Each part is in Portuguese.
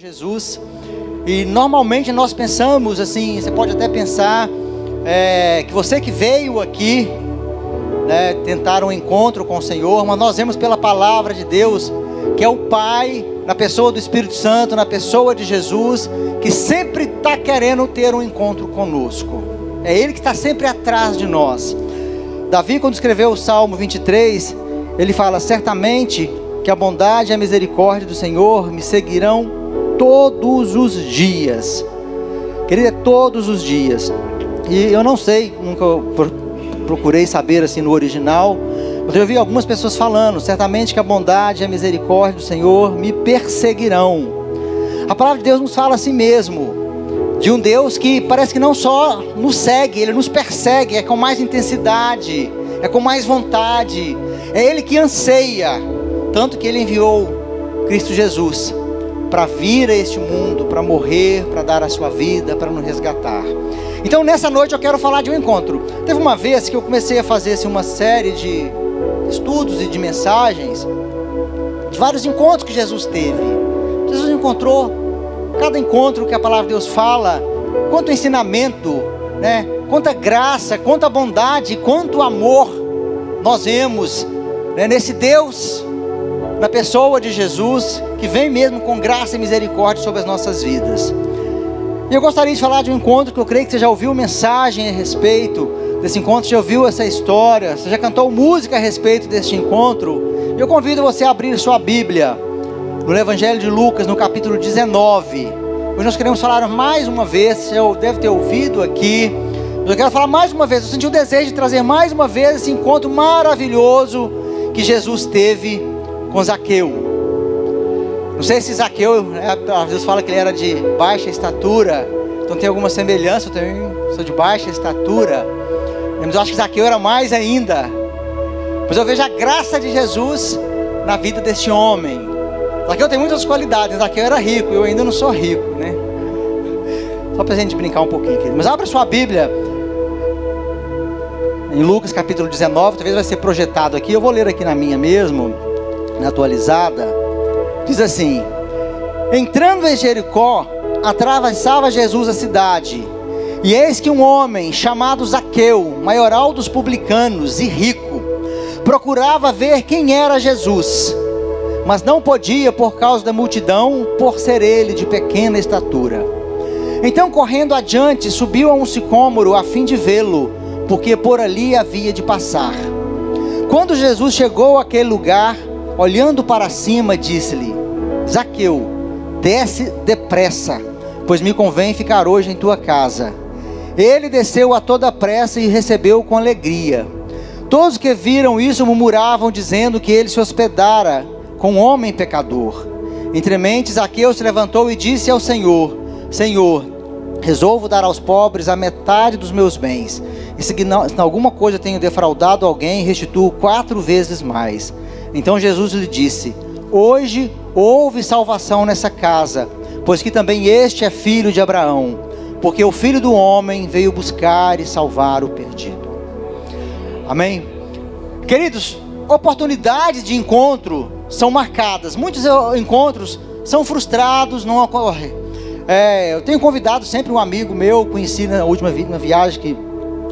Jesus. E normalmente nós pensamos assim, você pode até pensar é, que você que veio aqui né, tentar um encontro com o Senhor, mas nós vemos pela palavra de Deus que é o Pai, na pessoa do Espírito Santo, na pessoa de Jesus, que sempre está querendo ter um encontro conosco. É Ele que está sempre atrás de nós. Davi, quando escreveu o Salmo 23, ele fala: Certamente que a bondade e a misericórdia do Senhor me seguirão todos os dias. Querido, é todos os dias. E eu não sei, nunca procurei saber assim no original, mas eu vi algumas pessoas falando, certamente que a bondade e a misericórdia do Senhor me perseguirão. A palavra de Deus nos fala assim mesmo, de um Deus que parece que não só nos segue, ele nos persegue, é com mais intensidade, é com mais vontade. É ele que anseia, tanto que ele enviou Cristo Jesus para vir a este mundo, para morrer, para dar a sua vida, para nos resgatar. Então nessa noite eu quero falar de um encontro. Teve uma vez que eu comecei a fazer assim, uma série de estudos e de mensagens, de vários encontros que Jesus teve. Jesus encontrou, cada encontro que a palavra de Deus fala, quanto ensinamento, né? quanta graça, quanta bondade, quanto amor nós vemos né? nesse Deus na pessoa de Jesus, que vem mesmo com graça e misericórdia sobre as nossas vidas. E eu gostaria de falar de um encontro que eu creio que você já ouviu mensagem a respeito desse encontro, já ouviu essa história, você já cantou música a respeito deste encontro. Eu convido você a abrir sua Bíblia no Evangelho de Lucas, no capítulo 19. Hoje nós queremos falar mais uma vez, você deve ter ouvido aqui. Eu quero falar mais uma vez, eu senti o desejo de trazer mais uma vez esse encontro maravilhoso que Jesus teve com Zaqueu. Não sei se Zaqueu, né, Deus fala que ele era de baixa estatura, então tem alguma semelhança, eu também sou de baixa estatura, mas eu acho que Zaqueu era mais ainda. Mas eu vejo a graça de Jesus na vida deste homem. Zaqueu tem muitas qualidades, Zaqueu era rico, eu ainda não sou rico, né? Só para a gente brincar um pouquinho aqui. Mas abra sua Bíblia em Lucas capítulo 19, talvez vai ser projetado aqui, eu vou ler aqui na minha mesmo na atualizada, diz assim: Entrando em Jericó, atravessava Jesus a cidade, e eis que um homem chamado Zaqueu, maioral dos publicanos e rico, procurava ver quem era Jesus, mas não podia por causa da multidão, por ser ele de pequena estatura. Então, correndo adiante, subiu a um sicômoro a fim de vê-lo, porque por ali havia de passar. Quando Jesus chegou àquele lugar, olhando para cima, disse-lhe: Zaqueu, desce depressa, pois me convém ficar hoje em tua casa. Ele desceu a toda pressa e recebeu com alegria. Todos que viram isso murmuravam, dizendo que ele se hospedara com um homem pecador. Entre mentes, Zaqueu se levantou e disse ao Senhor: Senhor, resolvo dar aos pobres a metade dos meus bens. E se em alguma coisa tenho defraudado alguém, restituo quatro vezes mais. Então Jesus lhe disse: Hoje houve salvação nessa casa, pois que também este é filho de Abraão, porque o filho do homem veio buscar e salvar o perdido. Amém? Queridos, oportunidades de encontro são marcadas, muitos encontros são frustrados, não ocorrem. É, eu tenho convidado sempre um amigo meu, conheci na última vi viagem que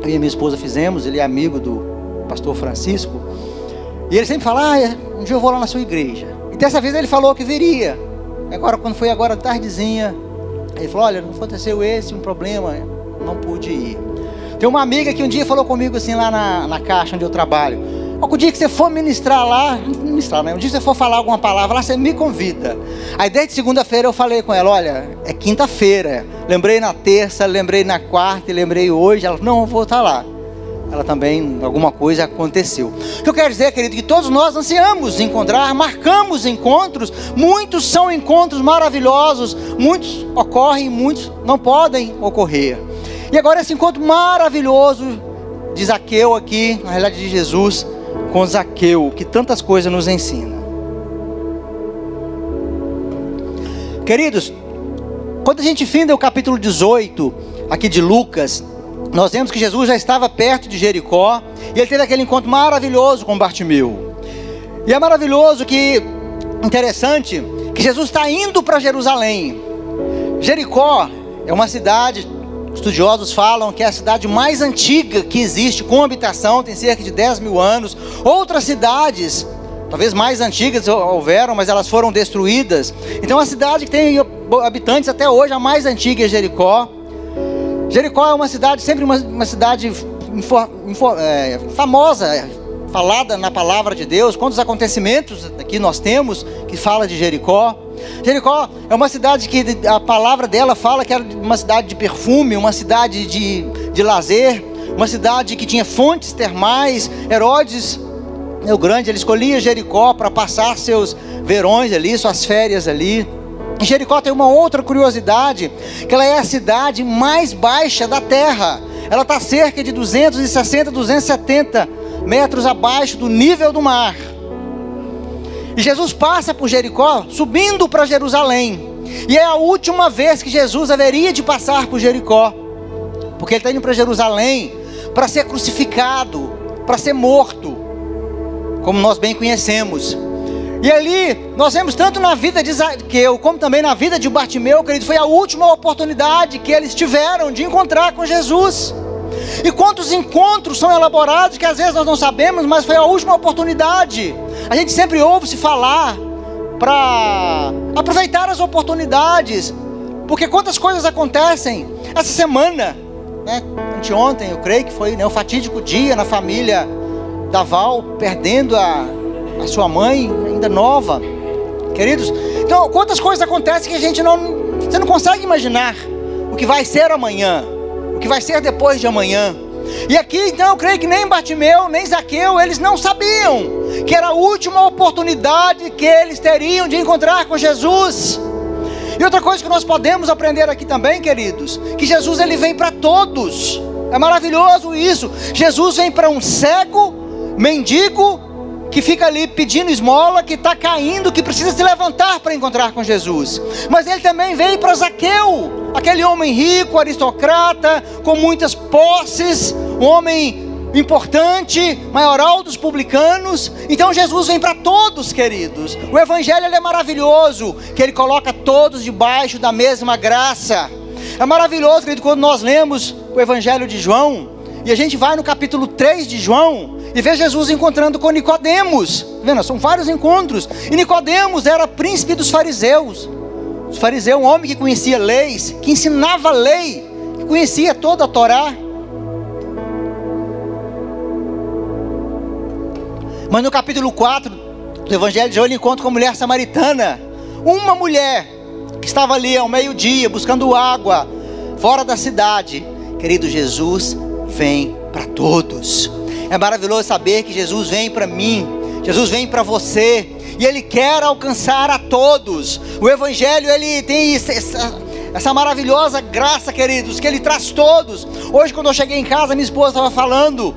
eu e minha esposa fizemos, ele é amigo do pastor Francisco. E ele sempre fala, ah, um dia eu vou lá na sua igreja. Dessa vez ele falou que viria. Agora, quando foi agora tardezinha, ele falou, olha, não aconteceu esse um problema, não pude ir. Tem uma amiga que um dia falou comigo assim lá na, na caixa onde eu trabalho. O dia que você for ministrar lá, ministrar, né? Um dia que você for falar alguma palavra lá, você me convida. Aí desde segunda-feira eu falei com ela, olha, é quinta-feira. Lembrei na terça, lembrei na quarta lembrei hoje. Ela, não, eu vou estar lá ela também, alguma coisa aconteceu. O que eu quero dizer, querido, que todos nós ansiamos encontrar, marcamos encontros, muitos são encontros maravilhosos, muitos ocorrem, muitos não podem ocorrer. E agora esse encontro maravilhoso de Zaqueu aqui, na realidade de Jesus, com Zaqueu, que tantas coisas nos ensina. Queridos, quando a gente finda o capítulo 18 aqui de Lucas, nós vemos que Jesus já estava perto de Jericó e ele teve aquele encontro maravilhoso com Bartimeu. E é maravilhoso que, interessante, que Jesus está indo para Jerusalém. Jericó é uma cidade, estudiosos falam que é a cidade mais antiga que existe com habitação, tem cerca de 10 mil anos. Outras cidades, talvez mais antigas houveram, mas elas foram destruídas. Então a cidade que tem habitantes até hoje, a mais antiga é Jericó. Jericó é uma cidade, sempre uma, uma cidade info, info, é, famosa, falada na palavra de Deus. Quantos acontecimentos aqui nós temos que fala de Jericó? Jericó é uma cidade que a palavra dela fala que era uma cidade de perfume, uma cidade de, de lazer, uma cidade que tinha fontes termais. Herodes, o grande, ele escolhia Jericó para passar seus verões ali, suas férias ali. Jericó tem uma outra curiosidade, que ela é a cidade mais baixa da terra. Ela está cerca de 260, 270 metros abaixo do nível do mar. E Jesus passa por Jericó, subindo para Jerusalém. E é a última vez que Jesus haveria de passar por Jericó, porque ele está indo para Jerusalém para ser crucificado, para ser morto, como nós bem conhecemos. E ali, nós vemos tanto na vida de Zaqueu, como também na vida de Bartimeu, querido, foi a última oportunidade que eles tiveram de encontrar com Jesus. E quantos encontros são elaborados que às vezes nós não sabemos, mas foi a última oportunidade. A gente sempre ouve se falar para aproveitar as oportunidades, porque quantas coisas acontecem essa semana, né? Anteontem, eu creio que foi né, o fatídico dia na família da Val, perdendo a, a sua mãe, ainda nova. Queridos, então quantas coisas acontecem que a gente não, você não consegue imaginar o que vai ser amanhã, o que vai ser depois de amanhã. E aqui então eu creio que nem Bartimeu, nem Zaqueu, eles não sabiam que era a última oportunidade que eles teriam de encontrar com Jesus. E outra coisa que nós podemos aprender aqui também, queridos, que Jesus ele vem para todos. É maravilhoso isso. Jesus vem para um cego, mendigo, que fica ali pedindo esmola, que está caindo, que precisa se levantar para encontrar com Jesus. Mas ele também veio para Zaqueu, aquele homem rico, aristocrata, com muitas posses, um homem importante, maioral dos publicanos. Então Jesus vem para todos, queridos. O evangelho é maravilhoso, que ele coloca todos debaixo da mesma graça. É maravilhoso, querido, quando nós lemos o evangelho de João, e a gente vai no capítulo 3 de João, e vê Jesus encontrando com Nicodemos. Vendo? São vários encontros. E Nicodemos era príncipe dos fariseus. Os fariseus, um homem que conhecia leis, que ensinava a lei, que conhecia toda a Torá. Mas no capítulo 4 do Evangelho de João, ele encontra com a mulher samaritana. Uma mulher que estava ali ao meio-dia buscando água fora da cidade. Querido Jesus, vem para todos. É maravilhoso saber que Jesus vem para mim, Jesus vem para você, e Ele quer alcançar a todos. O Evangelho, ele tem essa, essa maravilhosa graça, queridos, que Ele traz todos. Hoje, quando eu cheguei em casa, minha esposa estava falando,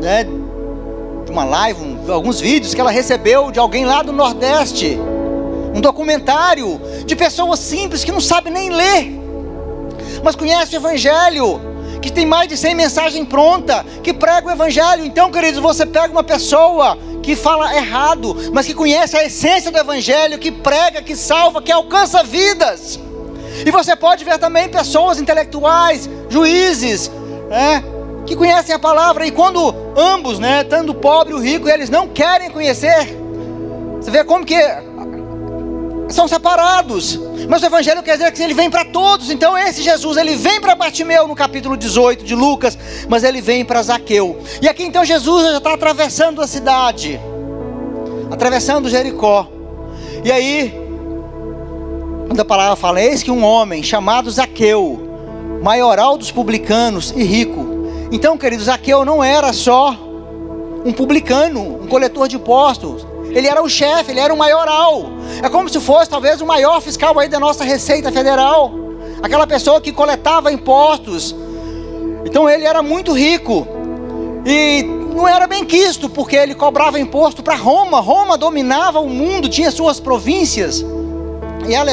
né, de uma live, um, alguns vídeos que ela recebeu de alguém lá do Nordeste, um documentário de pessoas simples que não sabem nem ler, mas conhecem o Evangelho que tem mais de 100 mensagens pronta, que prega o evangelho. Então, queridos, você pega uma pessoa que fala errado, mas que conhece a essência do evangelho, que prega, que salva, que alcança vidas. E você pode ver também pessoas intelectuais, juízes, né, que conhecem a palavra e quando ambos, né, tanto o pobre e o rico, eles não querem conhecer, você vê como que são separados. Mas o evangelho quer dizer que ele vem para todos. Então esse Jesus, ele vem para Bartimeu no capítulo 18 de Lucas, mas ele vem para Zaqueu. E aqui então Jesus já está atravessando a cidade, atravessando Jericó. E aí, quando a palavra fala, eis que um homem chamado Zaqueu, maioral dos publicanos e rico. Então, queridos, Zaqueu não era só um publicano, um coletor de impostos. Ele era o chefe, ele era o maioral. É como se fosse talvez o maior fiscal aí da nossa Receita Federal. Aquela pessoa que coletava impostos. Então ele era muito rico. E não era bem quisto, porque ele cobrava imposto para Roma. Roma dominava o mundo, tinha suas províncias. E ela,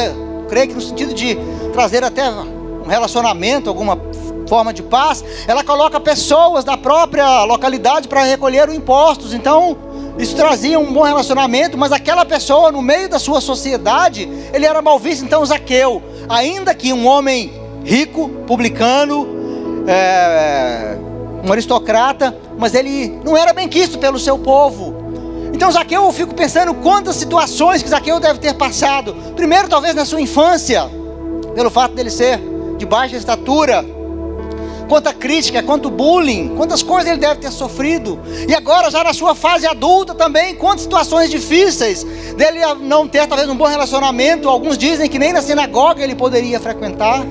creio que no sentido de trazer até um relacionamento, alguma forma de paz, ela coloca pessoas da própria localidade para recolher os impostos. Então, Isso trazia um bom relacionamento, mas aquela pessoa, no meio da sua sociedade, ele era mal visto. Então, Zaqueu, ainda que um homem rico, publicano, é, um aristocrata, mas ele não era bem quisto pelo seu povo. Então, Zaqueu, eu fico pensando quantas situações que Zaqueu deve ter passado. Primeiro, talvez na sua infância, pelo fato dele ser de baixa estatura. Quanta crítica, quanto bullying, quantas coisas ele deve ter sofrido. E agora, já na sua fase adulta também, quantas situações difíceis dele não ter talvez um bom relacionamento. Alguns dizem que nem na sinagoga ele poderia frequentar.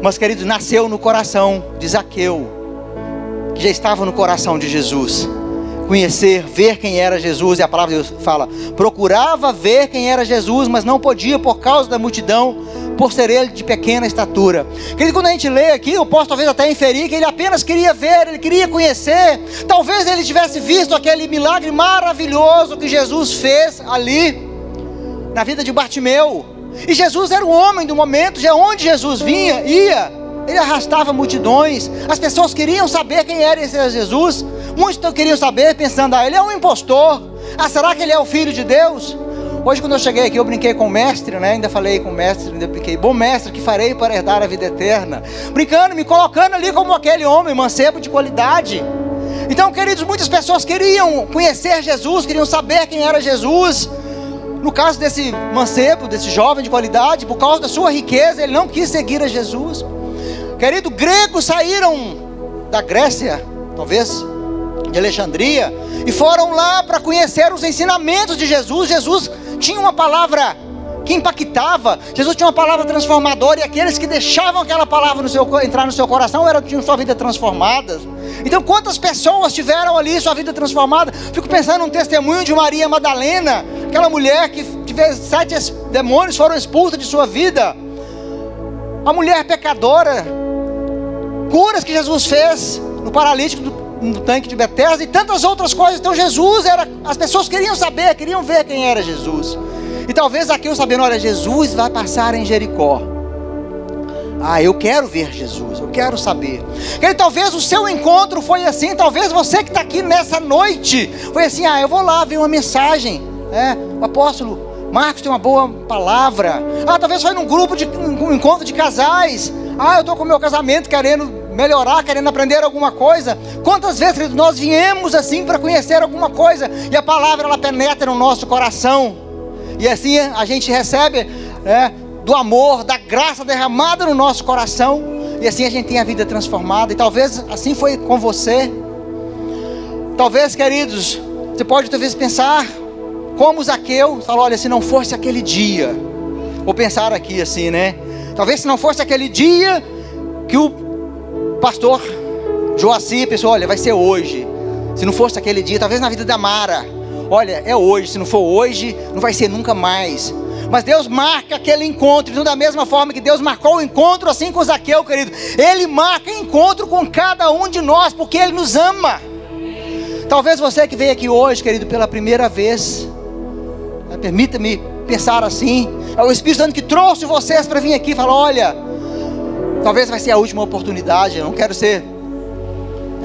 Mas, queridos, nasceu no coração de Zaqueu, que já estava no coração de Jesus conhecer, ver quem era Jesus, e a palavra de Deus fala: procurava ver quem era Jesus, mas não podia por causa da multidão, por ser ele de pequena estatura. Querido, quando a gente lê aqui, eu posso talvez até inferir que ele apenas queria ver, ele queria conhecer, talvez ele tivesse visto aquele milagre maravilhoso que Jesus fez ali, na vida de Bartimeu. E Jesus era o homem do momento, já onde Jesus vinha, ia, ele arrastava multidões, as pessoas queriam saber quem era esse Jesus. Muitos queriam saber, pensando, ah, ele é um impostor. Ah, será que ele é o filho de Deus? Hoje, quando eu cheguei aqui, eu brinquei com o mestre, né? Ainda falei com o mestre, ainda brinquei, bom mestre, que farei para herdar a vida eterna? Brincando, me colocando ali como aquele homem, mancebo de qualidade. Então, queridos, muitas pessoas queriam conhecer Jesus, queriam saber quem era Jesus. No caso desse mancebo, desse jovem de qualidade, por causa da sua riqueza, ele não quis seguir a Jesus. Querido, gregos saíram da Grécia, talvez de Alexandria, e foram lá para conhecer os ensinamentos de Jesus. Jesus tinha uma palavra que impactava, Jesus tinha uma palavra transformadora, e aqueles que deixavam aquela palavra no seu, entrar no seu coração eram, tinham sua vida transformada. Então, quantas pessoas tiveram ali sua vida transformada? Fico pensando num testemunho de Maria Madalena, aquela mulher que sete demônios foram expulsos de sua vida, a mulher pecadora, curas que Jesus fez no paralítico do no tanque de Betesda e tantas outras coisas. Então Jesus era, as pessoas queriam saber, queriam ver quem era Jesus. E talvez aqui eu sabendo, olha, Jesus vai passar em Jericó. Ah, eu quero ver Jesus, eu quero saber. E talvez o seu encontro foi assim, talvez você que está aqui nessa noite foi assim, ah, eu vou lá ver uma mensagem. É, o apóstolo Marcos tem uma boa palavra. Ah, talvez foi num grupo de um encontro de casais. Ah, eu estou com meu casamento querendo melhorar, querendo aprender alguma coisa. Quantas vezes nós viemos assim para conhecer alguma coisa e a palavra ela penetra no nosso coração e assim a gente recebe é, do amor, da graça derramada no nosso coração e assim a gente tem a vida transformada. E talvez assim foi com você. Talvez, queridos, você pode talvez pensar como Zaqueu falou: olha, se não fosse aquele dia, vou pensar aqui assim, né? Talvez se não fosse aquele dia que o pastor Joaci pensou: olha, vai ser hoje. Se não fosse aquele dia, talvez na vida da Mara. Olha, é hoje. Se não for hoje, não vai ser nunca mais. Mas Deus marca aquele encontro, então da mesma forma que Deus marcou o encontro assim com Zaqueu, querido, Ele marca encontro com cada um de nós, porque Ele nos ama. Talvez você que veio aqui hoje, querido, pela primeira vez, permita-me pensar assim, é o Espírito Santo que trouxe vocês para vir aqui e falar: olha, Talvez vai ser a última oportunidade. Eu não quero ser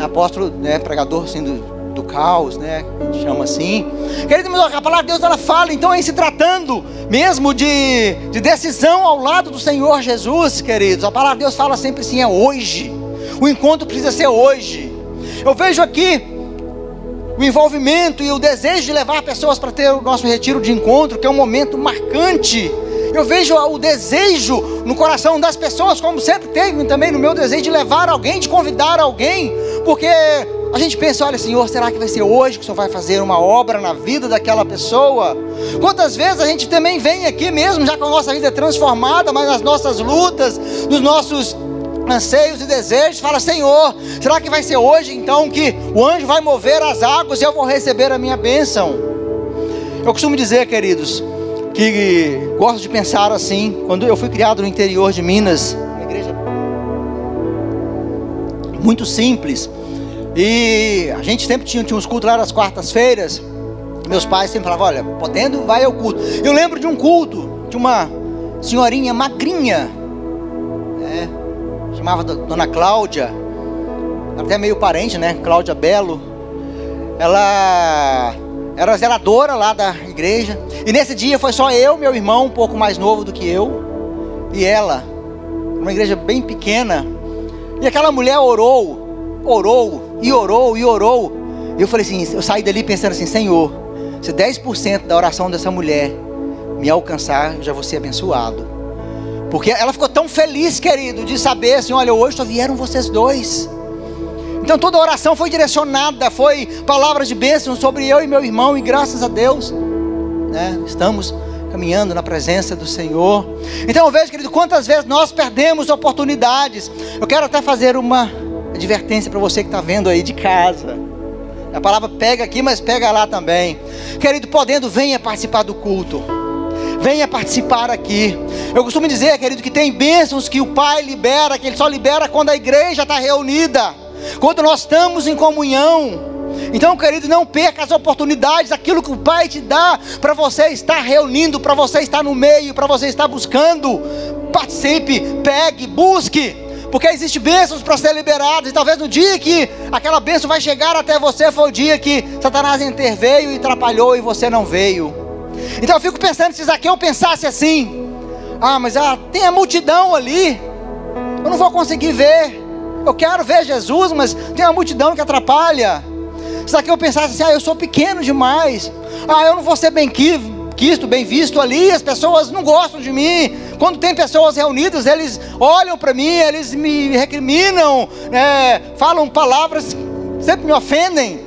apóstolo, né, pregador assim, do, do caos, né? A gente chama assim. Querido, a palavra de Deus ela fala, então, em se tratando mesmo de, de decisão ao lado do Senhor Jesus, queridos. A palavra de Deus fala sempre assim: é hoje. O encontro precisa ser hoje. Eu vejo aqui o envolvimento e o desejo de levar pessoas para ter o nosso retiro de encontro, que é um momento marcante eu vejo o desejo no coração das pessoas, como sempre teve também no meu desejo de levar alguém, de convidar alguém, porque a gente pensa, olha Senhor, será que vai ser hoje que o Senhor vai fazer uma obra na vida daquela pessoa? Quantas vezes a gente também vem aqui mesmo, já com a nossa vida transformada, mas nas nossas lutas, nos nossos anseios e desejos, fala, Senhor, será que vai ser hoje então que o anjo vai mover as águas e eu vou receber a minha bênção? Eu costumo dizer, queridos, que gosto de pensar assim. Quando eu fui criado no interior de Minas, uma igreja muito simples, e a gente sempre tinha, tinha uns cultos lá nas quartas-feiras. Meus pais sempre falavam: Olha, podendo, vai ao culto. Eu lembro de um culto de uma senhorinha magrinha, né, chamava Dona Cláudia, até meio parente, né? Cláudia Belo. ela era zeladora lá da igreja. E nesse dia foi só eu, meu irmão, um pouco mais novo do que eu, e ela. Uma igreja bem pequena. E aquela mulher orou, orou, e orou, e orou. E eu falei assim: eu saí dali pensando assim, Senhor, se 10% da oração dessa mulher me alcançar, eu já vou ser abençoado. Porque ela ficou tão feliz, querido, de saber assim: olha, hoje só vieram vocês dois. Então toda oração foi direcionada, foi palavras de bênção sobre eu e meu irmão, e graças a Deus, né, estamos caminhando na presença do Senhor. Então eu vejo, querido, quantas vezes nós perdemos oportunidades. Eu quero até fazer uma advertência para você que está vendo aí de casa. A palavra pega aqui, mas pega lá também. Querido, podendo, venha participar do culto. Venha participar aqui. Eu costumo dizer, querido, que tem bênçãos que o Pai libera, que Ele só libera quando a igreja está reunida quando nós estamos em comunhão. Então, querido, não perca as oportunidades, aquilo que o Pai te dá para você estar reunindo, para você estar no meio, para você estar buscando. Participe, pegue, busque, porque existe bênçãos para ser liberadas. E talvez no dia que aquela bênção vai chegar até você, foi o dia que Satanás interveio e atrapalhou e você não veio. Então eu fico pensando, se Zaqueu pensasse assim: ah, mas ah, tem a multidão ali, eu não vou conseguir ver. Eu quero ver Jesus, mas tem uma multidão que atrapalha. Será que eu pensasse assim, ah, eu sou pequeno demais. Ah, eu não vou ser bem quisto, bem visto ali, as pessoas não gostam de mim. Quando tem pessoas reunidas, eles olham para mim, eles me recriminam, né, falam palavras, sempre me ofendem.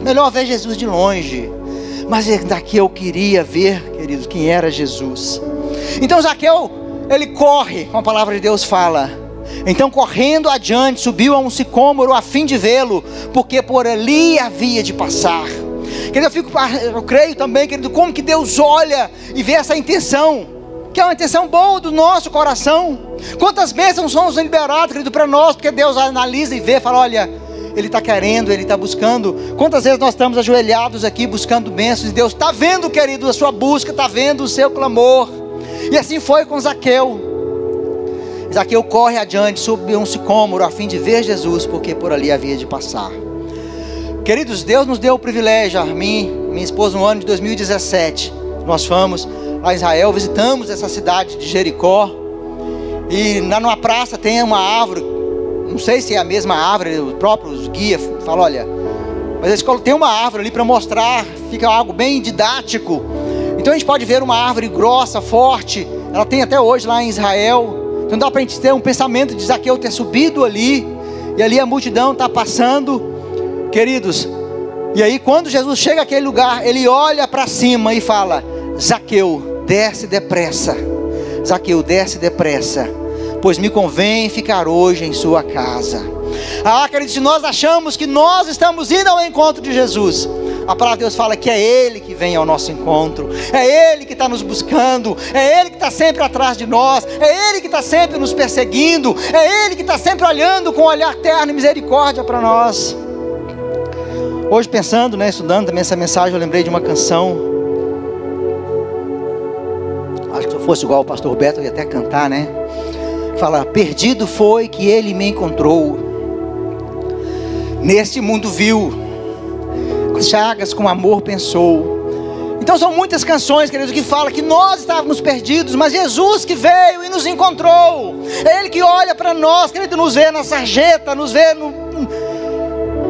Melhor ver Jesus de longe. Mas daqui eu queria ver, queridos, quem era Jesus. Então Zaqueu, ele corre, como a palavra de Deus fala então, correndo adiante, subiu a um sicômoro a fim de vê-lo, porque por ali havia de passar. Querido, eu, fico, eu creio também, querido, como que Deus olha e vê essa intenção, que é uma intenção boa do nosso coração. Quantas bênçãos somos liberadas, querido, para nós, porque Deus analisa e vê, fala: olha, Ele está querendo, Ele está buscando. Quantas vezes nós estamos ajoelhados aqui buscando bênçãos, e Deus está vendo, querido, a sua busca, está vendo o seu clamor. E assim foi com Zaqueu. Zaqueu corre adiante, subiu um sicômoro a fim de ver Jesus, porque por ali havia de passar. Queridos, Deus nos deu o privilégio, a mim, minha esposa, no ano de 2017, nós fomos a Israel, visitamos essa cidade de Jericó, e lá numa praça tem uma árvore, não sei se é a mesma árvore, o próprio guia fala, olha, mas eles tem uma árvore ali para mostrar, fica algo bem didático. Então a gente pode ver uma árvore grossa, forte, ela tem até hoje lá em Israel, então dá para a gente ter um pensamento de Zaqueu ter subido ali, e ali a multidão está passando, queridos. E aí, quando Jesus chega àquele lugar, ele olha para cima e fala: Zaqueu, desce depressa. Zaqueu, desce depressa, pois me convém ficar hoje em sua casa. Ah, queridos, se nós achamos que nós estamos indo ao encontro de Jesus, a palavra de Deus fala que é Ele que vem ao nosso encontro, é Ele que está nos buscando, é Ele que está sempre atrás de nós, é Ele que está sempre nos perseguindo, é Ele que está sempre olhando com um olhar terno e misericórdia para nós. Hoje, pensando, né, estudando também essa mensagem, eu lembrei de uma canção. Acho que se eu fosse igual o pastor Roberto, eu ia até cantar, né? Fala: Perdido foi que ele me encontrou, neste mundo viu chagas com amor pensou. Então são muitas canções, queridos, que falam que nós estávamos perdidos, mas Jesus que veio e nos encontrou. É Ele que olha para nós, querido, nos vê na sarjeta, nos vê no,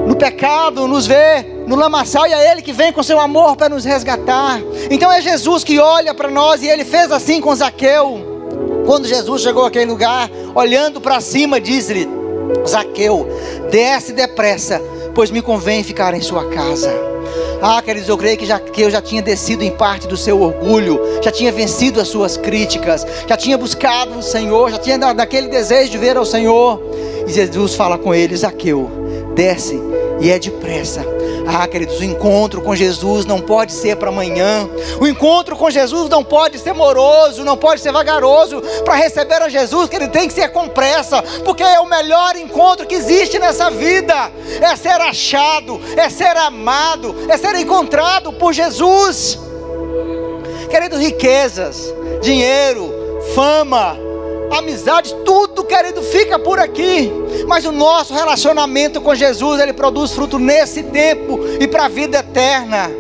no pecado, nos vê no lamaçal, e é Ele que vem com seu amor para nos resgatar. Então é Jesus que olha para nós, e Ele fez assim com Zaqueu. Quando Jesus chegou àquele lugar, olhando para cima, diz-lhe: Zaqueu, desce depressa pois me convém ficar em sua casa. Ah, queridos, eu creio que, já, que eu já tinha descido em parte do seu orgulho, já tinha vencido as suas críticas, já tinha buscado o Senhor, já tinha daquele desejo de ver ao Senhor. E Jesus fala com ele: Zaqueu, desce e é depressa ah, queridos, o encontro com Jesus não pode ser para amanhã. O encontro com Jesus não pode ser moroso, não pode ser vagaroso. Para receber a Jesus, que ele tem que ser com pressa, porque é o melhor encontro que existe nessa vida. É ser achado, é ser amado, é ser encontrado por Jesus. Queridos, riquezas, dinheiro, fama, amizades, tudo, querido, fica por aqui. Mas o nosso relacionamento com Jesus, ele produz fruto nesse tempo e para a vida eterna.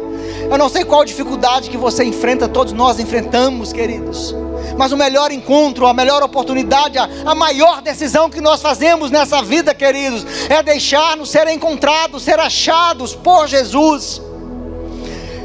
Eu não sei qual dificuldade que você enfrenta, todos nós enfrentamos, queridos. Mas o melhor encontro, a melhor oportunidade, a, a maior decisão que nós fazemos nessa vida, queridos, é deixar-nos ser encontrados, ser achados por Jesus.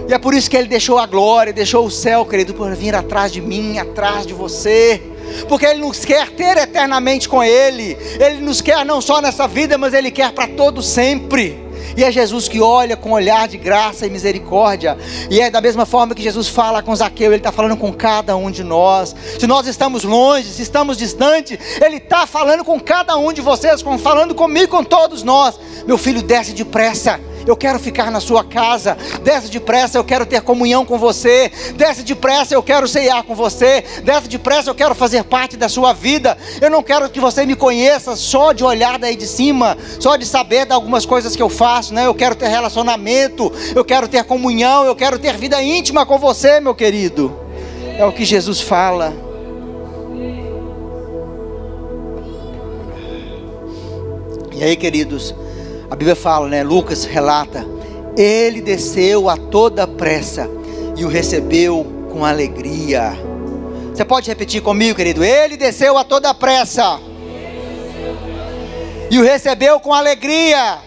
E é por isso que ele deixou a glória, deixou o céu, querido, por vir atrás de mim, atrás de você. Porque Ele nos quer ter eternamente com Ele. Ele nos quer não só nessa vida, mas Ele quer para todo sempre. E é Jesus que olha com olhar de graça e misericórdia. E é da mesma forma que Jesus fala com Zaqueu, Ele está falando com cada um de nós. Se nós estamos longe, se estamos distantes, Ele está falando com cada um de vocês, falando comigo, com todos nós. Meu filho, desce depressa eu quero ficar na sua casa. Desce depressa, eu quero ter comunhão com você. Desce depressa, eu quero ceiar com você. Desce depressa, eu quero fazer parte da sua vida. Eu não quero que você me conheça só de olhar daí de cima, só de saber de algumas coisas que eu faço, né? Eu quero ter relacionamento, eu quero ter comunhão, eu quero ter vida íntima com você, meu querido. É o que Jesus fala. E aí, queridos, a Bíblia fala, né? Lucas relata: Ele desceu a toda pressa e o recebeu com alegria. Você pode repetir comigo, querido? Ele desceu a toda pressa e o recebeu com alegria.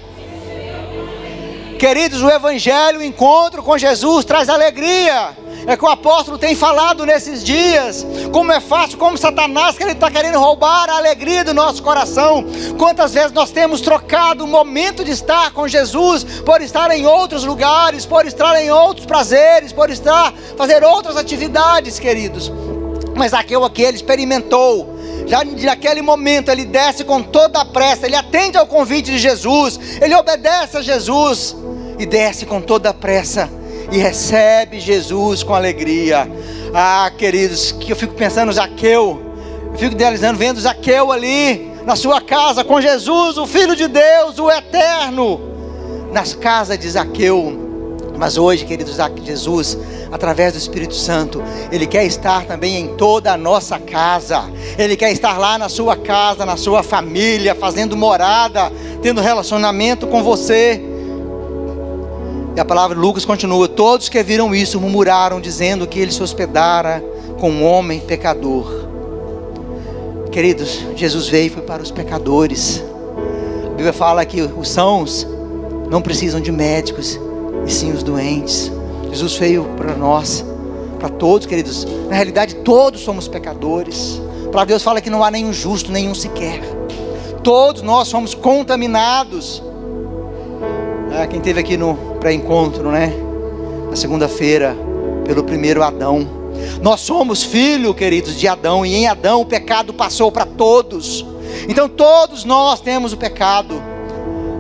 Queridos, o Evangelho, o encontro com Jesus traz alegria. É que o apóstolo tem falado nesses dias. Como é fácil, como Satanás que ele está querendo roubar a alegria do nosso coração. Quantas vezes nós temos trocado o momento de estar com Jesus por estar em outros lugares, por estar em outros prazeres, por estar fazer outras atividades, queridos. Mas aquele aqui ele experimentou já naquele momento ele desce com toda a pressa, ele atende ao convite de Jesus, ele obedece a Jesus e desce com toda a pressa e recebe Jesus com alegria. Ah, queridos, que eu fico pensando Zaqueu, eu fico idealizando, vendo Zaqueu ali na sua casa com Jesus, o Filho de Deus, o Eterno, nas casas de Zaqueu. Mas hoje, queridos, Jesus, através do Espírito Santo, Ele quer estar também em toda a nossa casa, Ele quer estar lá na sua casa, na sua família, fazendo morada, tendo relacionamento com você. E a palavra de Lucas continua: Todos que viram isso murmuraram, dizendo que ele se hospedara com um homem pecador. Queridos, Jesus veio foi para os pecadores. A Bíblia fala que os sãos não precisam de médicos, e sim os doentes. Jesus veio para nós, para todos, queridos. Na realidade, todos somos pecadores. Para Deus fala que não há nenhum justo, nenhum sequer. Todos nós somos contaminados. É, quem teve aqui no pré-encontro, né? Na segunda-feira, pelo primeiro Adão. Nós somos filhos, queridos, de Adão, e em Adão o pecado passou para todos. Então todos nós temos o pecado.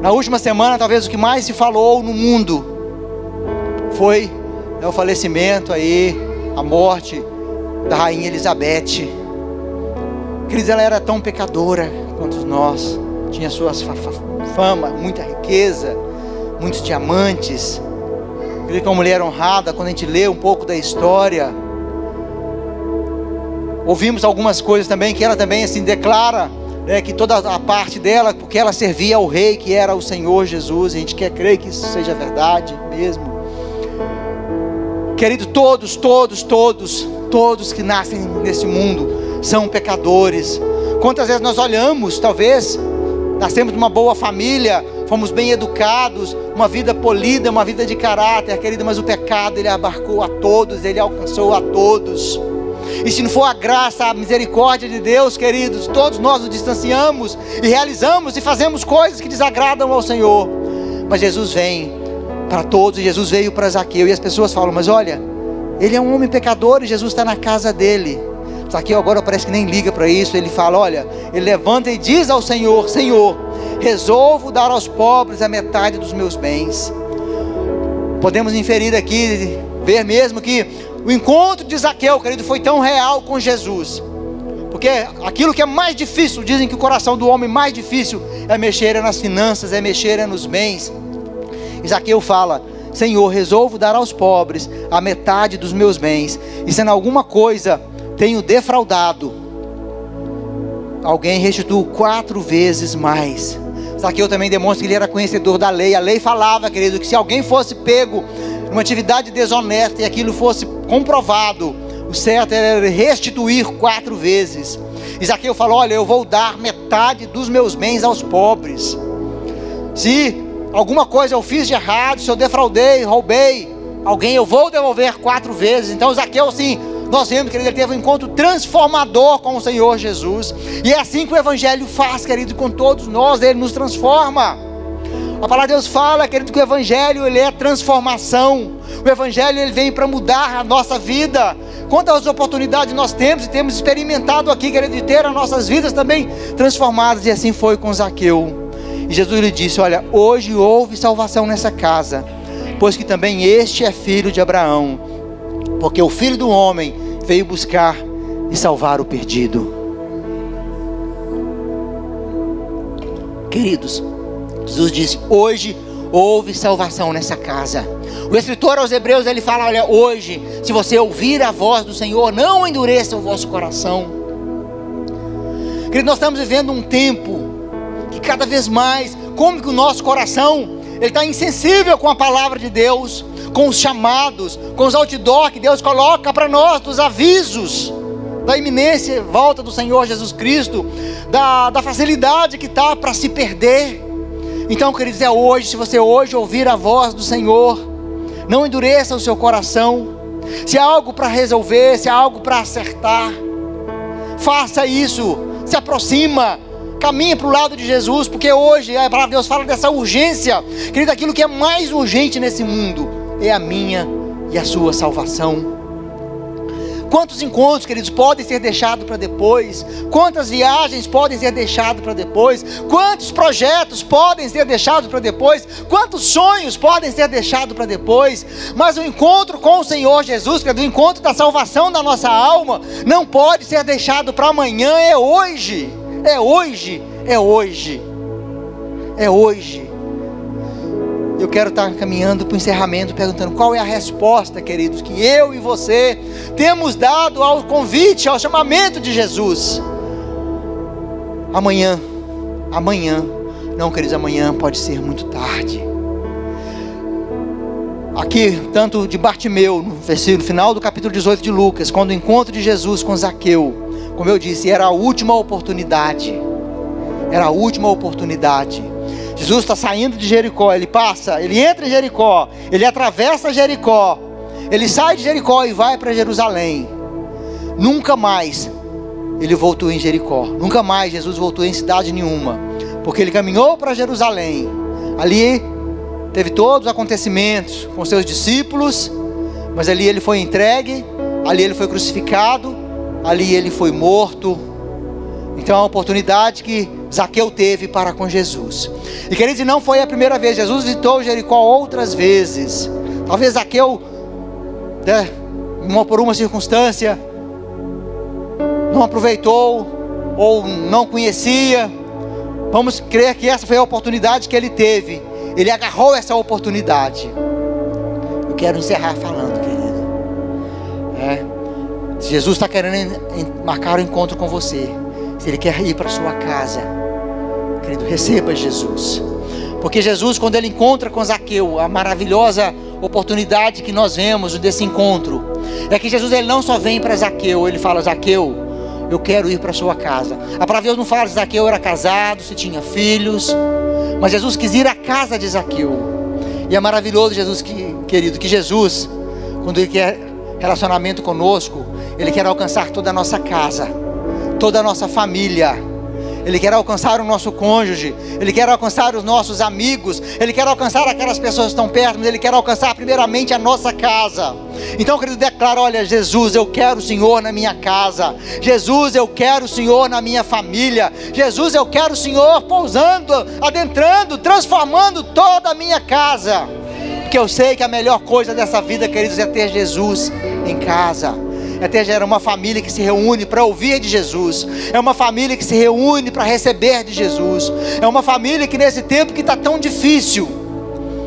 Na última semana, talvez o que mais se falou no mundo foi né, o falecimento aí, a morte da rainha Elizabeth. Queridos, ela era tão pecadora quanto nós. Tinha suas fama, muita riqueza, muitos diamantes. Ele é uma mulher honrada, quando a gente lê um pouco da história, ouvimos algumas coisas também que ela também assim declara né, que toda a parte dela, porque ela servia ao rei que era o Senhor Jesus, a gente quer crer que isso seja verdade mesmo. Querido, todos, todos, todos, todos que nascem nesse mundo são pecadores. Quantas vezes nós olhamos, talvez, nascemos de uma boa família, fomos bem educados, uma vida polida, uma vida de caráter, querido, mas o pecado ele abarcou a todos, ele alcançou a todos. E se não for a graça, a misericórdia de Deus, queridos, todos nós nos distanciamos e realizamos e fazemos coisas que desagradam ao Senhor. Mas Jesus vem para todos, Jesus veio para Zaqueu, e as pessoas falam: Mas olha, ele é um homem pecador e Jesus está na casa dele. Zaqueu agora parece que nem liga para isso. Ele fala: Olha, ele levanta e diz ao Senhor: Senhor, resolvo dar aos pobres a metade dos meus bens. Podemos inferir aqui, ver mesmo que o encontro de Zaqueu, querido, foi tão real com Jesus. Porque aquilo que é mais difícil, dizem que o coração do homem mais difícil é mexer nas finanças, é mexer nos bens. Zaqueu fala: Senhor, resolvo dar aos pobres a metade dos meus bens, e se em alguma coisa tenho defraudado, alguém restituiu quatro vezes mais. Zaqueu também demonstra que ele era conhecedor da lei. A lei falava, querido, que se alguém fosse pego numa atividade desonesta e aquilo fosse comprovado, o certo era restituir quatro vezes. Zaqueu falou: Olha, eu vou dar metade dos meus bens aos pobres. Se alguma coisa eu fiz de errado, se eu defraudei, roubei alguém, eu vou devolver quatro vezes. Então Zaqueu, assim, nós vemos que ele teve um encontro transformador com o Senhor Jesus. E é assim que o Evangelho faz, querido, com todos nós, ele nos transforma. A palavra de Deus fala, querido, que o Evangelho ele é transformação. O Evangelho ele vem para mudar a nossa vida. Quantas oportunidades nós temos e temos experimentado aqui, querido, de ter as nossas vidas também transformadas. E assim foi com Zaqueu. E Jesus lhe disse: Olha, hoje houve salvação nessa casa, pois que também este é filho de Abraão. Porque o filho do homem veio buscar e salvar o perdido. Queridos, Jesus disse: Hoje houve salvação nessa casa. O escritor aos Hebreus ele fala: Olha, hoje, se você ouvir a voz do Senhor, não endureça o vosso coração. Querido, nós estamos vivendo um tempo que cada vez mais, como que o nosso coração ele está insensível com a palavra de Deus, com os chamados, com os outdoor que Deus coloca para nós, dos avisos da iminência volta do Senhor Jesus Cristo, da, da facilidade que está para se perder. Então, queridos, é hoje, se você hoje ouvir a voz do Senhor, não endureça o seu coração. Se há algo para resolver, se há algo para acertar, faça isso. Se aproxima, caminhe para o lado de Jesus, porque hoje a palavra de Deus fala dessa urgência, querido, aquilo que é mais urgente nesse mundo é a minha e a sua salvação. Quantos encontros, queridos, podem ser deixados para depois? Quantas viagens podem ser deixadas para depois? Quantos projetos podem ser deixados para depois? Quantos sonhos podem ser deixados para depois? Mas o encontro com o Senhor Jesus, querido, o encontro da salvação da nossa alma, não pode ser deixado para amanhã, é hoje. É hoje, é hoje. É hoje. Eu quero estar caminhando para o encerramento, perguntando qual é a resposta, queridos, que eu e você temos dado ao convite, ao chamamento de Jesus. Amanhã, amanhã, não, queridos, amanhã pode ser muito tarde. Aqui, tanto de Bartimeu, no versículo final do capítulo 18 de Lucas, quando o encontro de Jesus com Zaqueu, como eu disse, era a última oportunidade. Era a última oportunidade Jesus está saindo de Jericó, ele passa, ele entra em Jericó, ele atravessa Jericó, ele sai de Jericó e vai para Jerusalém. Nunca mais ele voltou em Jericó, nunca mais Jesus voltou em cidade nenhuma, porque ele caminhou para Jerusalém. Ali teve todos os acontecimentos com seus discípulos, mas ali ele foi entregue, ali ele foi crucificado, ali ele foi morto. Então é uma oportunidade que Zaqueu teve para com Jesus. E queridos, não foi a primeira vez, Jesus visitou Jericó outras vezes. Talvez Zaqueu, né, uma, por uma circunstância, não aproveitou ou não conhecia. Vamos crer que essa foi a oportunidade que ele teve. Ele agarrou essa oportunidade. Eu quero encerrar falando, se Jesus está querendo marcar o um encontro com você, se Ele quer ir para sua casa, querido, receba Jesus. Porque Jesus, quando ele encontra com Zaqueu, a maravilhosa oportunidade que nós vemos desse encontro, é que Jesus ele não só vem para Zaqueu, ele fala: Zaqueu, eu quero ir para sua casa. A palavra de Deus não fala se Zaqueu era casado, se tinha filhos, mas Jesus quis ir à casa de Zaqueu. E é maravilhoso, Jesus, que, querido, que Jesus, quando ele quer relacionamento conosco, ele quer alcançar toda a nossa casa, toda a nossa família. Ele quer alcançar o nosso cônjuge, Ele quer alcançar os nossos amigos, Ele quer alcançar aquelas pessoas que estão perto, mas Ele quer alcançar primeiramente a nossa casa. Então, querido, declara: olha, Jesus, eu quero o Senhor na minha casa, Jesus, eu quero o Senhor na minha família, Jesus, eu quero o Senhor pousando, adentrando, transformando toda a minha casa, porque eu sei que a melhor coisa dessa vida, queridos, é ter Jesus em casa até era uma família que se reúne para ouvir de Jesus, é uma família que se reúne para receber de Jesus, é uma família que nesse tempo que está tão difícil,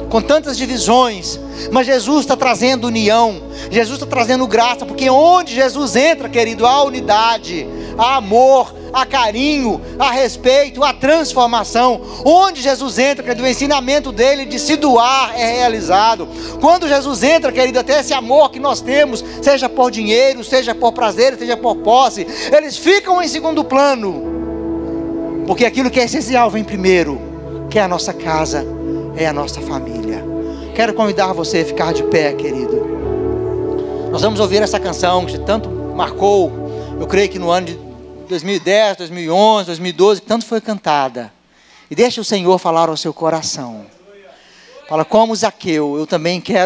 com tantas divisões, mas Jesus está trazendo união, Jesus está trazendo graça, porque onde Jesus entra, querido, há unidade, há amor, há carinho, há respeito, há transformação. Onde Jesus entra, querido, o ensinamento dele de se doar é realizado. Quando Jesus entra, querido, até esse amor que nós temos, seja por dinheiro, seja por prazer, seja por posse, eles ficam em segundo plano. Porque aquilo que é essencial vem primeiro, que é a nossa casa, é a nossa família. Quero convidar você a ficar de pé, querido. Nós vamos ouvir essa canção que tanto marcou, eu creio que no ano de 2010, 2011, 2012, que tanto foi cantada. E deixe o Senhor falar ao seu coração. Fala, como Zaqueu, eu também quero